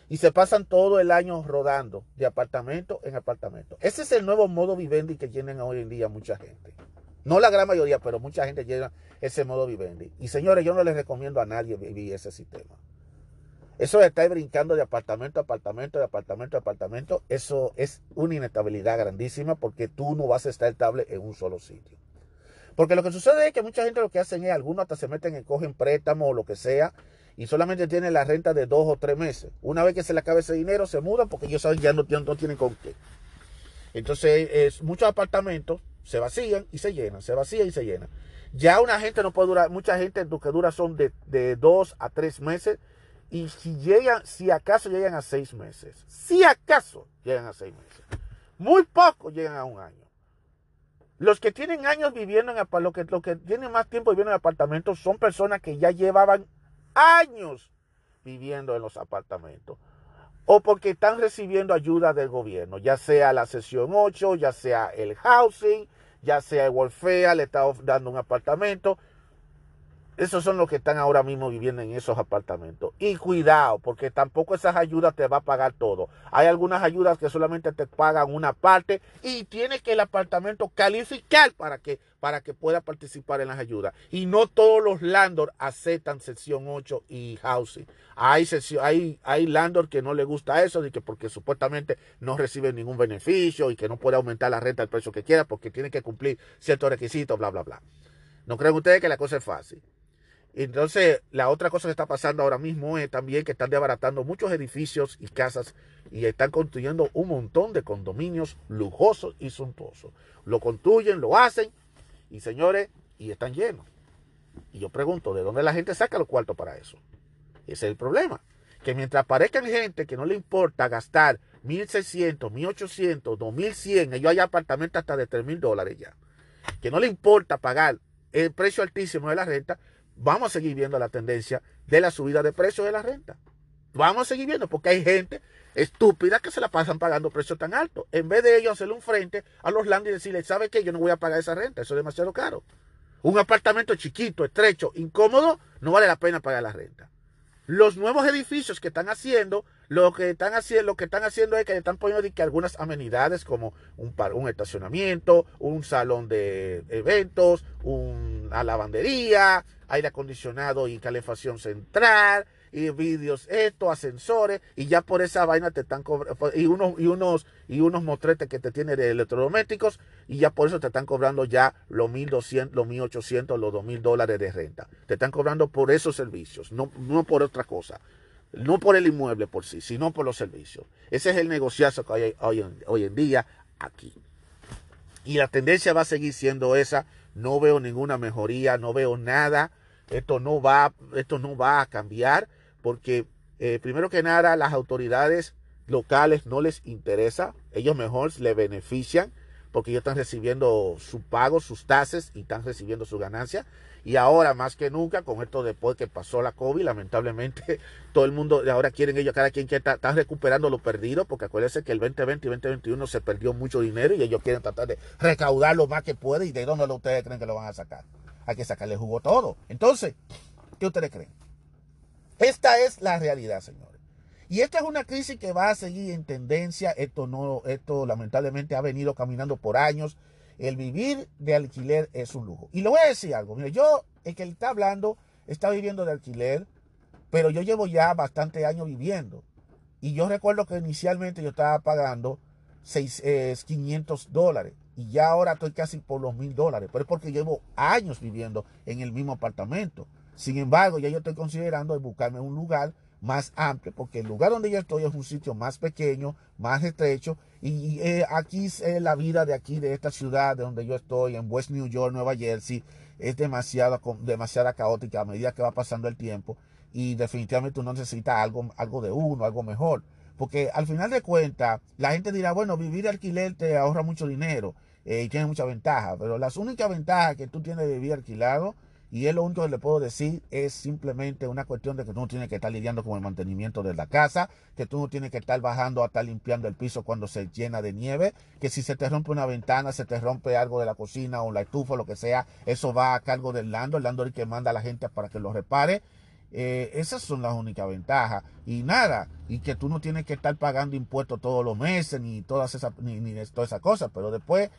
Y se pasan todo el año rodando de apartamento en apartamento. Ese es el nuevo modo vivendi que tienen hoy en día mucha gente. No la gran mayoría, pero mucha gente llena ese modo vivendi. Y señores, yo no les recomiendo a nadie vivir ese sistema. Eso de estar brincando de apartamento a apartamento, de apartamento a apartamento, eso es una inestabilidad grandísima porque tú no vas a estar estable en un solo sitio. Porque lo que sucede es que mucha gente lo que hacen es, algunos hasta se meten en cogen préstamo o lo que sea, y solamente tienen la renta de dos o tres meses. Una vez que se le acabe ese dinero, se mudan porque ellos saben ya no, no tienen con qué. Entonces, es, muchos apartamentos se vacían y se llenan, se vacían y se llenan. Ya una gente no puede durar, mucha gente lo que dura son de, de dos a tres meses. Y si llegan, si acaso llegan a seis meses, si acaso llegan a seis meses, muy pocos llegan a un año. Los que tienen años viviendo en los que, que tienen más tiempo viviendo en apartamentos son personas que ya llevaban años viviendo en los apartamentos o porque están recibiendo ayuda del gobierno, ya sea la sesión 8, ya sea el housing, ya sea el welfare, le está dando un apartamento. Esos son los que están ahora mismo viviendo en esos apartamentos. Y cuidado, porque tampoco esas ayudas te va a pagar todo. Hay algunas ayudas que solamente te pagan una parte y tienes que el apartamento calificar para que, para que pueda participar en las ayudas. Y no todos los landlords aceptan sección 8 y housing. Hay, hay, hay landlords que no le gusta eso, que porque supuestamente no reciben ningún beneficio y que no puede aumentar la renta al precio que quiera porque tiene que cumplir ciertos requisitos, bla, bla, bla. ¿No creen ustedes que la cosa es fácil? Entonces, la otra cosa que está pasando ahora mismo es también que están desbaratando muchos edificios y casas y están construyendo un montón de condominios lujosos y suntuosos. Lo construyen, lo hacen y señores, y están llenos. Y yo pregunto, ¿de dónde la gente saca los cuartos para eso? Ese es el problema. Que mientras aparezcan gente que no le importa gastar 1.600, 1.800, 2.100, ellos hay apartamentos hasta de 3.000 dólares ya. Que no le importa pagar el precio altísimo de la renta, vamos a seguir viendo la tendencia de la subida de precios de la renta. Vamos a seguir viendo porque hay gente estúpida que se la pasan pagando precios tan altos. En vez de ellos hacerle un frente a los landlords y decirles, ¿sabe qué? Yo no voy a pagar esa renta, eso es demasiado caro. Un apartamento chiquito, estrecho, incómodo, no vale la pena pagar la renta. Los nuevos edificios que están haciendo, lo que están haciendo, lo que están haciendo es que le están poniendo que algunas amenidades como un, un estacionamiento, un salón de eventos, una lavandería, aire acondicionado y calefacción central, y vídeos, esto, ascensores, y ya por esa vaina te están cobrando, y unos, y unos, y unos motretes que te tiene de electrodomésticos, y ya por eso te están cobrando ya los 1.200, los 1.800, los 2.000 dólares de renta. Te están cobrando por esos servicios, no, no por otra cosa. No por el inmueble por sí, sino por los servicios. Ese es el negociazo que hay hoy en día aquí. Y la tendencia va a seguir siendo esa. No veo ninguna mejoría, no veo nada esto no va, esto no va a cambiar porque eh, primero que nada las autoridades locales no les interesa, ellos mejor le benefician porque ellos están recibiendo su pago, sus tasas y están recibiendo su ganancia. Y ahora más que nunca, con esto después que pasó la COVID, lamentablemente todo el mundo, ahora quieren ellos, cada quien que está, recuperando lo perdido, porque acuérdense que el 2020 y 2021 se perdió mucho dinero y ellos quieren tratar de recaudar lo más que pueden y de dónde ustedes creen que lo van a sacar hay que sacarle jugo todo. Entonces, ¿qué ustedes creen? Esta es la realidad, señores. Y esta es una crisis que va a seguir en tendencia. Esto no, esto lamentablemente ha venido caminando por años. El vivir de alquiler es un lujo. Y le voy a decir algo. Mire, yo, el que está hablando, está viviendo de alquiler, pero yo llevo ya bastante años viviendo. Y yo recuerdo que inicialmente yo estaba pagando 6, 500 eh, dólares y ya ahora estoy casi por los mil dólares, pero es porque llevo años viviendo en el mismo apartamento. Sin embargo, ya yo estoy considerando buscarme un lugar más amplio, porque el lugar donde yo estoy es un sitio más pequeño, más estrecho, y eh, aquí es la vida de aquí, de esta ciudad de donde yo estoy, en West New York, Nueva Jersey, es demasiado, demasiada caótica a medida que va pasando el tiempo, y definitivamente uno necesita algo, algo de uno, algo mejor. Porque al final de cuentas, la gente dirá, bueno, vivir alquiler te ahorra mucho dinero. Eh, y tiene mucha ventaja. Pero las únicas ventajas que tú tienes de vivir alquilado, y es lo único que le puedo decir, es simplemente una cuestión de que tú no tienes que estar lidiando con el mantenimiento de la casa, que tú no tienes que estar bajando a estar limpiando el piso cuando se llena de nieve, que si se te rompe una ventana, se te rompe algo de la cocina o la estufa lo que sea, eso va a cargo del lando, el lando es el que manda a la gente para que lo repare. Eh, esas son las únicas ventajas. Y nada, y que tú no tienes que estar pagando impuestos todos los meses, ni todas esas, ni, ni todas esas cosas, pero después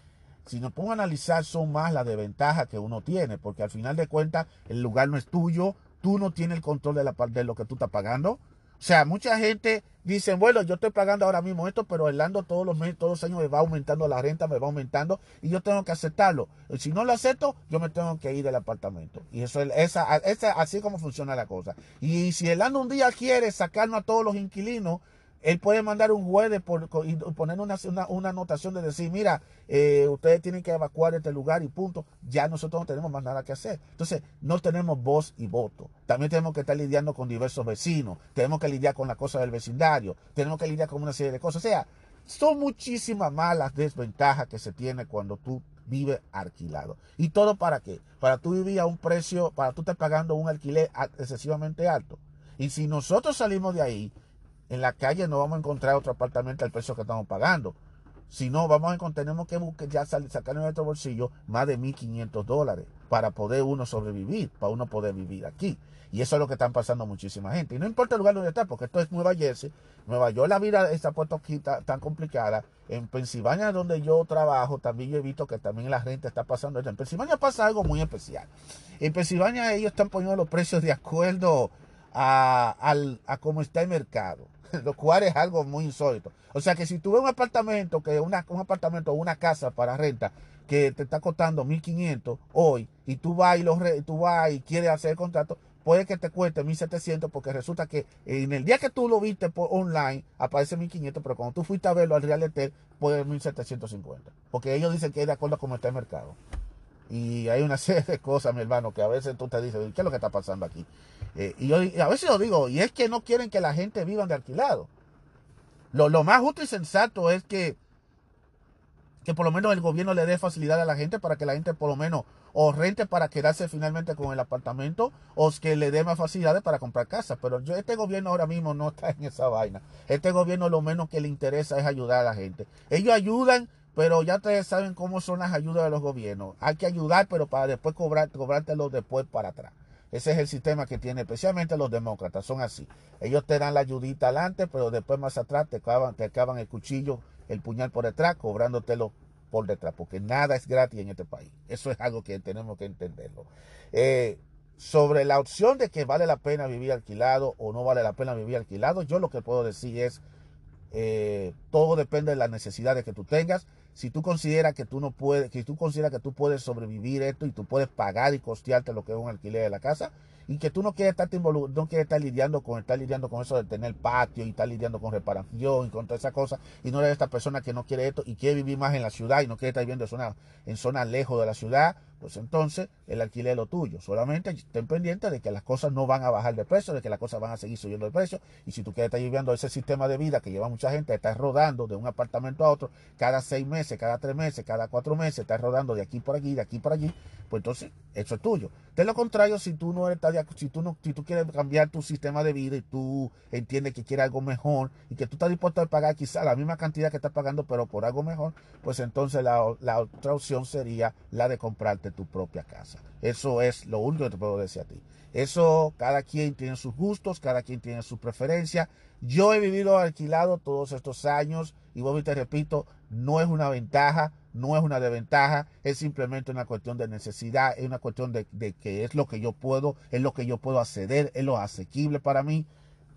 si nos pongo a analizar, son más las desventajas que uno tiene, porque al final de cuentas el lugar no es tuyo, tú no tienes el control de, lo que tú estás pagando. O sea, mucha gente dice, bueno, yo estoy pagando ahora mismo esto, pero el todos los meses, todos los años me va aumentando la renta, me va aumentando y yo tengo que aceptarlo. Si no lo acepto, yo me tengo que ir del apartamento. Y eso es esa, así como funciona la cosa. Y si el un día quiere sacarnos a todos los inquilinos, él puede mandar un juez por, y poner una, una, anotación de decir, mira, eh, ustedes tienen que evacuar este lugar y punto. Ya nosotros no tenemos más nada que hacer. Entonces, no tenemos voz y voto. También tenemos que estar lidiando con diversos vecinos. Tenemos que lidiar con la cosa del vecindario. Tenemos que lidiar con una serie de cosas. O sea, son muchísimas malas desventajas que se tiene cuando tú vives alquilado. ¿Y todo para qué? Para tú vivir a un precio, para tú estar pagando un alquiler excesivamente alto. Y si nosotros salimos de ahí, en la calle no vamos a encontrar otro apartamento al precio que estamos pagando. Si no, vamos a tenemos que buscar, ya sacar en nuestro bolsillo más de 1.500 dólares para poder uno sobrevivir, para uno poder vivir aquí. Y eso es lo que están pasando muchísima gente. Y no importa el lugar donde está, porque esto es Nueva Jersey. Nueva York la vida está puesto aquí tan, complicada. En Pensilvania, donde yo trabajo, también he visto que también la renta está pasando En Pensilvania pasa algo muy especial. En Pensilvania ellos están poniendo los precios de acuerdo a, a cómo está el mercado. lo cual es algo muy insólito. O sea que si tú ves un apartamento, que una, un apartamento o una casa para renta que te está costando 1500 hoy y tú vas y, lo tú vas y quieres hacer el contrato, puede que te cueste 1700 porque resulta que en el día que tú lo viste por online aparece 1500, pero cuando tú fuiste a verlo al Real Estate puede 1750. Porque ellos dicen que es de acuerdo a cómo está el mercado. Y hay una serie de cosas, mi hermano, que a veces tú te dices, ¿qué es lo que está pasando aquí? Eh, y, yo, a veces lo digo, y es que no quieren que la gente viva de alquilado. Lo, lo, más justo y sensato es que, que por lo menos el gobierno le dé facilidad a la gente para que la gente por lo menos o rente para quedarse finalmente con el apartamento o que le dé más facilidades para comprar casa. Pero yo, este gobierno ahora mismo no está en esa vaina. Este gobierno lo menos que le interesa es ayudar a la gente. Ellos ayudan pero ya ustedes saben cómo son las ayudas de los gobiernos. Hay que ayudar, pero para después cobrar, cobrártelo después para atrás. Ese es el sistema que tiene especialmente los demócratas. Son así. Ellos te dan la ayudita adelante, pero después más atrás te acaban, te acaban el cuchillo, el puñal por detrás, cobrándotelo por detrás. Porque nada es gratis en este país. Eso es algo que tenemos que entenderlo. Eh, sobre la opción de que vale la pena vivir alquilado o no vale la pena vivir alquilado, yo lo que puedo decir es, eh, todo depende de las necesidades que tú tengas si tú consideras que tú no puedes, que tú consideras que tú puedes sobrevivir esto y tú puedes pagar y costearte lo que es un alquiler de la casa y que tú no quieres estar no quieres estar lidiando con estar lidiando con eso de tener patio y estar lidiando con reparación y con toda esa cosa y no eres esta persona que no quiere esto y quiere vivir más en la ciudad y no quiere estar viviendo en zona en zona lejos de la ciudad pues entonces el alquiler es lo tuyo. Solamente estén pendientes de que las cosas no van a bajar de precio, de que las cosas van a seguir subiendo de precio. Y si tú quieres estar viviendo ese sistema de vida que lleva mucha gente, estás rodando de un apartamento a otro cada seis meses, cada tres meses, cada cuatro meses, estás rodando de aquí por aquí, de aquí por allí, pues entonces eso es tuyo. De lo contrario, si tú no eres, si tú no, si tú quieres cambiar tu sistema de vida y tú entiendes que quieres algo mejor y que tú estás dispuesto a pagar quizá la misma cantidad que estás pagando, pero por algo mejor, pues entonces la, la otra opción sería la de comprarte tu propia casa. Eso es lo único que te puedo decir a ti. Eso, cada quien tiene sus gustos, cada quien tiene su preferencia. Yo he vivido alquilado todos estos años y vos te repito, no es una ventaja, no es una desventaja, es simplemente una cuestión de necesidad, es una cuestión de, de que es lo que yo puedo, es lo que yo puedo acceder, es lo asequible para mí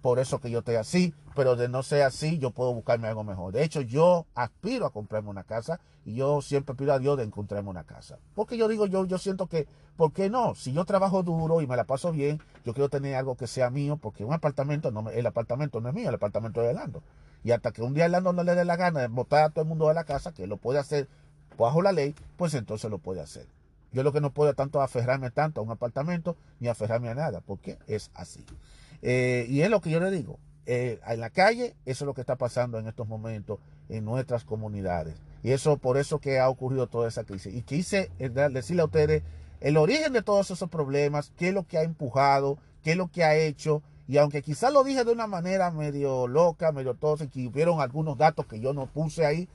por eso que yo estoy así, pero de no ser así, yo puedo buscarme algo mejor. De hecho, yo aspiro a comprarme una casa y yo siempre pido a Dios de encontrarme una casa. Porque yo digo, yo, yo siento que, ¿por qué no? Si yo trabajo duro y me la paso bien, yo quiero tener algo que sea mío, porque un apartamento, no, el apartamento no es mío, el apartamento es de Orlando. Y hasta que un día Orlando no le dé la gana de botar a todo el mundo de la casa, que lo puede hacer bajo la ley, pues entonces lo puede hacer. Yo lo que no puedo tanto aferrarme tanto a un apartamento ni aferrarme a nada, porque es así. Eh, y es lo que yo le digo. Eh, en la calle, eso es lo que está pasando en estos momentos en nuestras comunidades. Y eso por eso que ha ocurrido toda esa crisis. Y quise eh, decirle a ustedes el origen de todos esos problemas, qué es lo que ha empujado, qué es lo que ha hecho. Y aunque quizás lo dije de una manera medio loca, medio todo, que hubieron algunos datos que yo no puse ahí,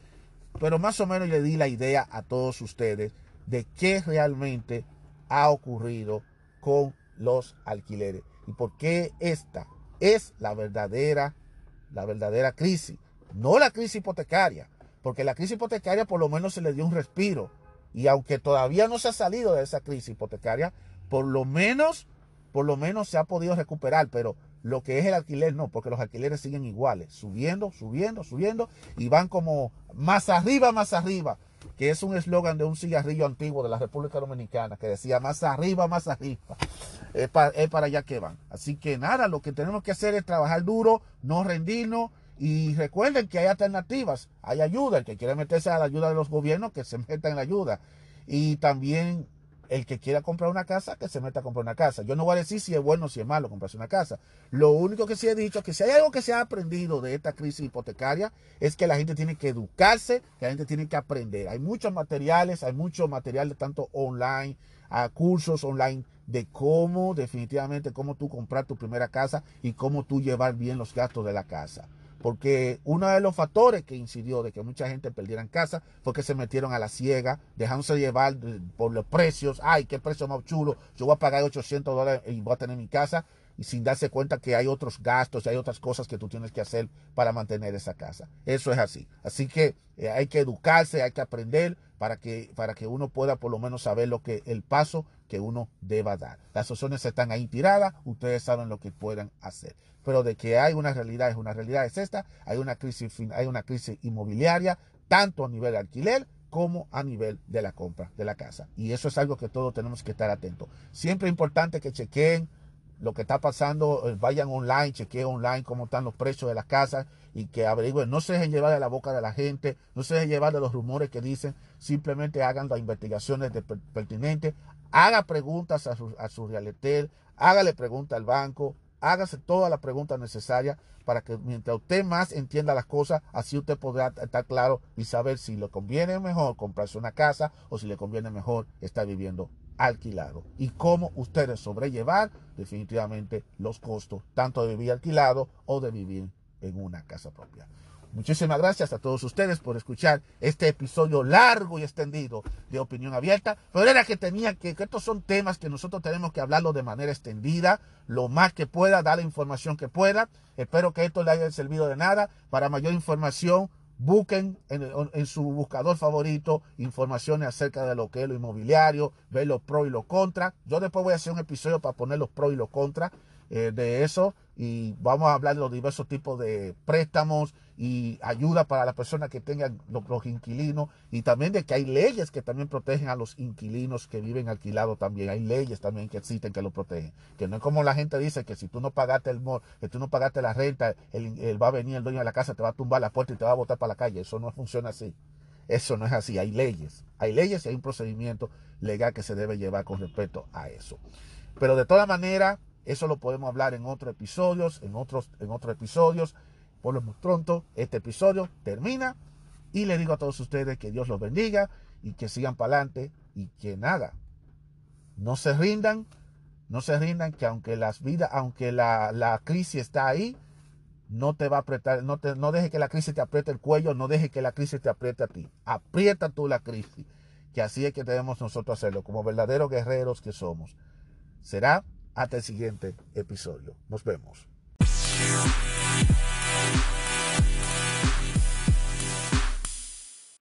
pero más o menos le di la idea a todos ustedes de qué realmente ha ocurrido con los alquileres y por qué esta es la verdadera, la verdadera crisis. No la crisis hipotecaria, porque la crisis hipotecaria por lo menos se le dio un respiro. Y aunque todavía no se ha salido de esa crisis hipotecaria, por lo menos, por lo menos se ha podido recuperar. Pero lo que es el alquiler no, porque los alquileres siguen iguales, subiendo, subiendo, subiendo, y van como más arriba, más arriba que es un eslogan de un cigarrillo antiguo de la República Dominicana que decía más arriba, más arriba. Es para, allá que van. Así que nada, lo que tenemos que hacer es trabajar duro, no rendirnos y recuerden que hay alternativas, hay ayuda. El que quiere meterse a la ayuda de los gobiernos, que se meta en la ayuda. Y también el que quiera comprar una casa, que se meta a comprar una casa. Yo no voy a decir si es bueno o si es malo comprarse una casa. Lo único que sí he dicho es que si hay algo que se ha aprendido de esta crisis hipotecaria es que la gente tiene que educarse, que la gente tiene que aprender. Hay muchos materiales, hay mucho material tanto online, cursos online de cómo definitivamente, cómo tú comprar tu primera casa y cómo tú llevar bien los gastos de la casa. Porque uno de los factores que incidió de que mucha gente perdiera casa fue que se metieron a la ciega, dejándose llevar por los precios. Ay, qué precio más chulo. Yo voy a pagar 800 dólares y voy a tener mi casa y sin darse cuenta que hay otros gastos y hay otras cosas que tú tienes que hacer para mantener esa casa. Eso es así. Así que eh, hay que educarse, hay que aprender para que, para que uno pueda por lo menos saber lo que el paso que uno deba dar. Las opciones están ahí tiradas, ustedes saben lo que puedan hacer. Pero de que hay una realidad, es una realidad, es esta, hay una crisis, hay una crisis inmobiliaria, tanto a nivel de alquiler como a nivel de la compra de la casa. Y eso es algo que todos tenemos que estar atentos. Siempre es importante que chequeen lo que está pasando, eh, vayan online, chequeen online cómo están los precios de las casas y que averigüen, no se dejen llevar de la boca de la gente, no se dejen llevar de los rumores que dicen, simplemente hagan las investigaciones pertinentes, haga preguntas a su, a su realtor, hágale preguntas al banco, hágase todas las preguntas necesarias para que mientras usted más entienda las cosas, así usted podrá estar claro y saber si le conviene mejor comprarse una casa o si le conviene mejor estar viviendo alquilado y cómo ustedes sobrellevar definitivamente los costos tanto de vivir alquilado o de vivir en una casa propia. Muchísimas gracias a todos ustedes por escuchar este episodio largo y extendido de Opinión Abierta. Pero era que tenía que, que estos son temas que nosotros tenemos que hablarlo de manera extendida, lo más que pueda, dar la información que pueda. Espero que esto le haya servido de nada. Para mayor información, busquen en, su buscador favorito informaciones acerca de lo que es lo inmobiliario, ver los pros y los contras. Yo después voy a hacer un episodio para poner los pros y los contras eh, de eso y vamos a hablar de los diversos tipos de préstamos y ayuda para las personas que tengan los, inquilinos y también de que hay leyes que también protegen a los inquilinos que viven alquilados también. Hay leyes también que existen que lo protegen. Que no es como la gente dice que si tú no pagaste el que tú no pagaste la renta, el, va a venir el dueño de la casa, te va a tumbar la puerta y te va a botar para la calle. Eso no funciona así. Eso no es así. Hay leyes. Hay leyes y hay un procedimiento legal que se debe llevar con respecto a eso. Pero de todas maneras, eso lo podemos hablar en otros episodios, en otros, en otros episodios. Por lo pronto, este episodio termina y le digo a todos ustedes que Dios los bendiga y que sigan para adelante y que nada, no se rindan, no se rindan, que aunque las vidas, aunque la, la, crisis está ahí, no te va a apretar, no, te, no deje que la crisis te apriete el cuello, no deje que la crisis te apriete a ti. Aprieta tú la crisis, que así es que debemos nosotros hacerlo, como verdaderos guerreros que somos. Será hasta el siguiente episodio. Nos vemos.